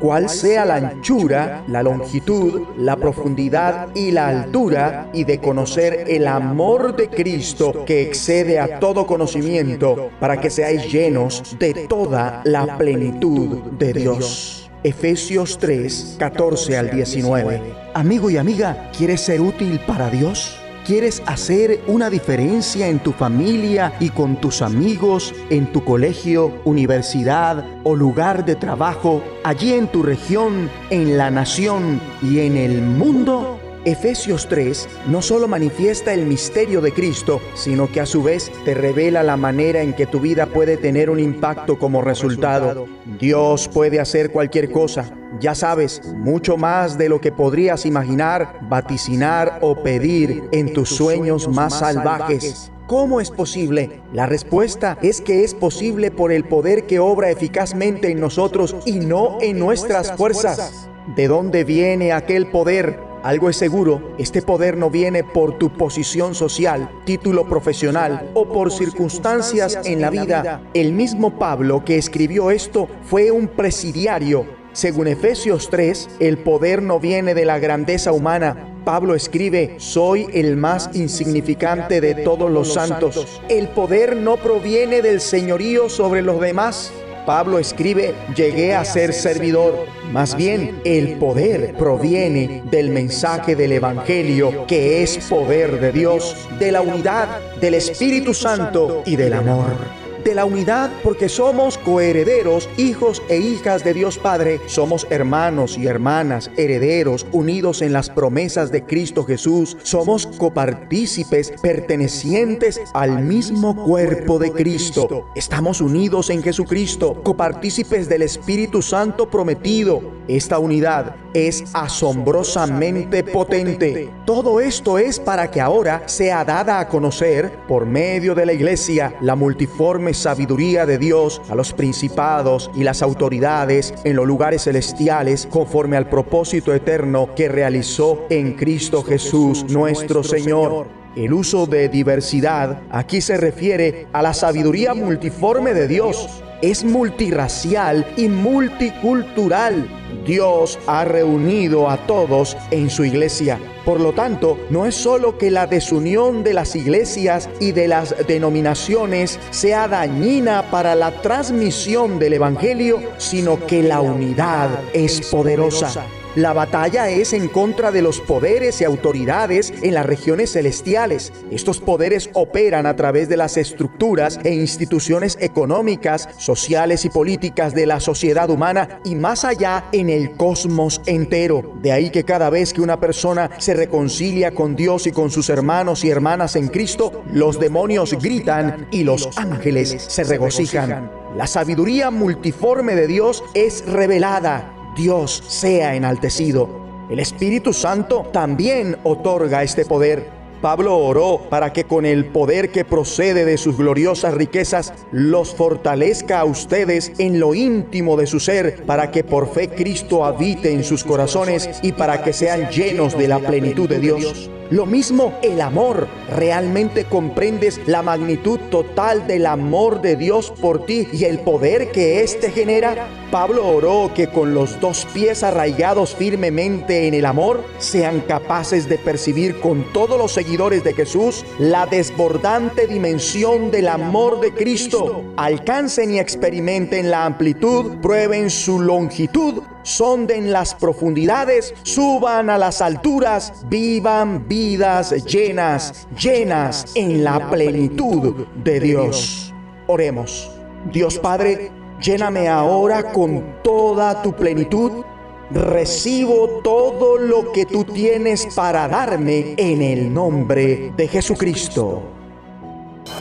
cuál sea la anchura, la longitud, la profundidad y la altura, y de conocer el amor de Cristo que excede a todo conocimiento, para que seáis llenos de toda la plenitud de Dios. Efesios 3, 14 al 19. Amigo y amiga, ¿quieres ser útil para Dios? ¿Quieres hacer una diferencia en tu familia y con tus amigos, en tu colegio, universidad o lugar de trabajo, allí en tu región, en la nación y en el mundo? Efesios 3 no solo manifiesta el misterio de Cristo, sino que a su vez te revela la manera en que tu vida puede tener un impacto como resultado. Dios puede hacer cualquier cosa, ya sabes, mucho más de lo que podrías imaginar, vaticinar o pedir en tus sueños más salvajes. ¿Cómo es posible? La respuesta es que es posible por el poder que obra eficazmente en nosotros y no en nuestras fuerzas. ¿De dónde viene aquel poder? Algo es seguro, este poder no viene por tu posición social, título profesional o por circunstancias en la vida. El mismo Pablo que escribió esto fue un presidiario. Según Efesios 3, el poder no viene de la grandeza humana, Pablo escribe, soy el más insignificante de todos los santos. El poder no proviene del señorío sobre los demás, Pablo escribe, llegué a ser servidor. Más bien, el poder proviene del mensaje del Evangelio, que es poder de Dios, de la unidad, del Espíritu Santo y del amor de la unidad porque somos coherederos, hijos e hijas de Dios Padre. Somos hermanos y hermanas, herederos, unidos en las promesas de Cristo Jesús. Somos copartícipes, pertenecientes al mismo cuerpo de Cristo. Estamos unidos en Jesucristo, copartícipes del Espíritu Santo prometido. Esta unidad es asombrosamente potente. Todo esto es para que ahora sea dada a conocer por medio de la iglesia la multiforme sabiduría de Dios a los principados y las autoridades en los lugares celestiales conforme al propósito eterno que realizó en Cristo Jesús nuestro Señor. El uso de diversidad aquí se refiere a la sabiduría multiforme de Dios. Es multirracial y multicultural Dios ha reunido a todos en su iglesia. Por lo tanto, no es solo que la desunión de las iglesias y de las denominaciones sea dañina para la transmisión del Evangelio, sino que la unidad es poderosa. La batalla es en contra de los poderes y autoridades en las regiones celestiales. Estos poderes operan a través de las estructuras e instituciones económicas, sociales y políticas de la sociedad humana y más allá en el cosmos entero. De ahí que cada vez que una persona se reconcilia con Dios y con sus hermanos y hermanas en Cristo, los demonios gritan y los ángeles se regocijan. La sabiduría multiforme de Dios es revelada Dios sea enaltecido. El Espíritu Santo también otorga este poder. Pablo oró para que con el poder que procede de sus gloriosas riquezas los fortalezca a ustedes en lo íntimo de su ser, para que por fe Cristo habite en sus corazones y para que sean llenos de la plenitud de Dios. Lo mismo el amor. ¿Realmente comprendes la magnitud total del amor de Dios por ti y el poder que éste genera? Pablo oró que con los dos pies arraigados firmemente en el amor sean capaces de percibir con todos los seguidores de Jesús la desbordante dimensión del amor de Cristo. Alcancen y experimenten la amplitud, prueben su longitud, sonden las profundidades, suban a las alturas, vivan vidas llenas, llenas en la plenitud de Dios. Oremos. Dios Padre, lléname ahora con toda tu plenitud Recibo todo lo que tú tienes para darme en el nombre de Jesucristo.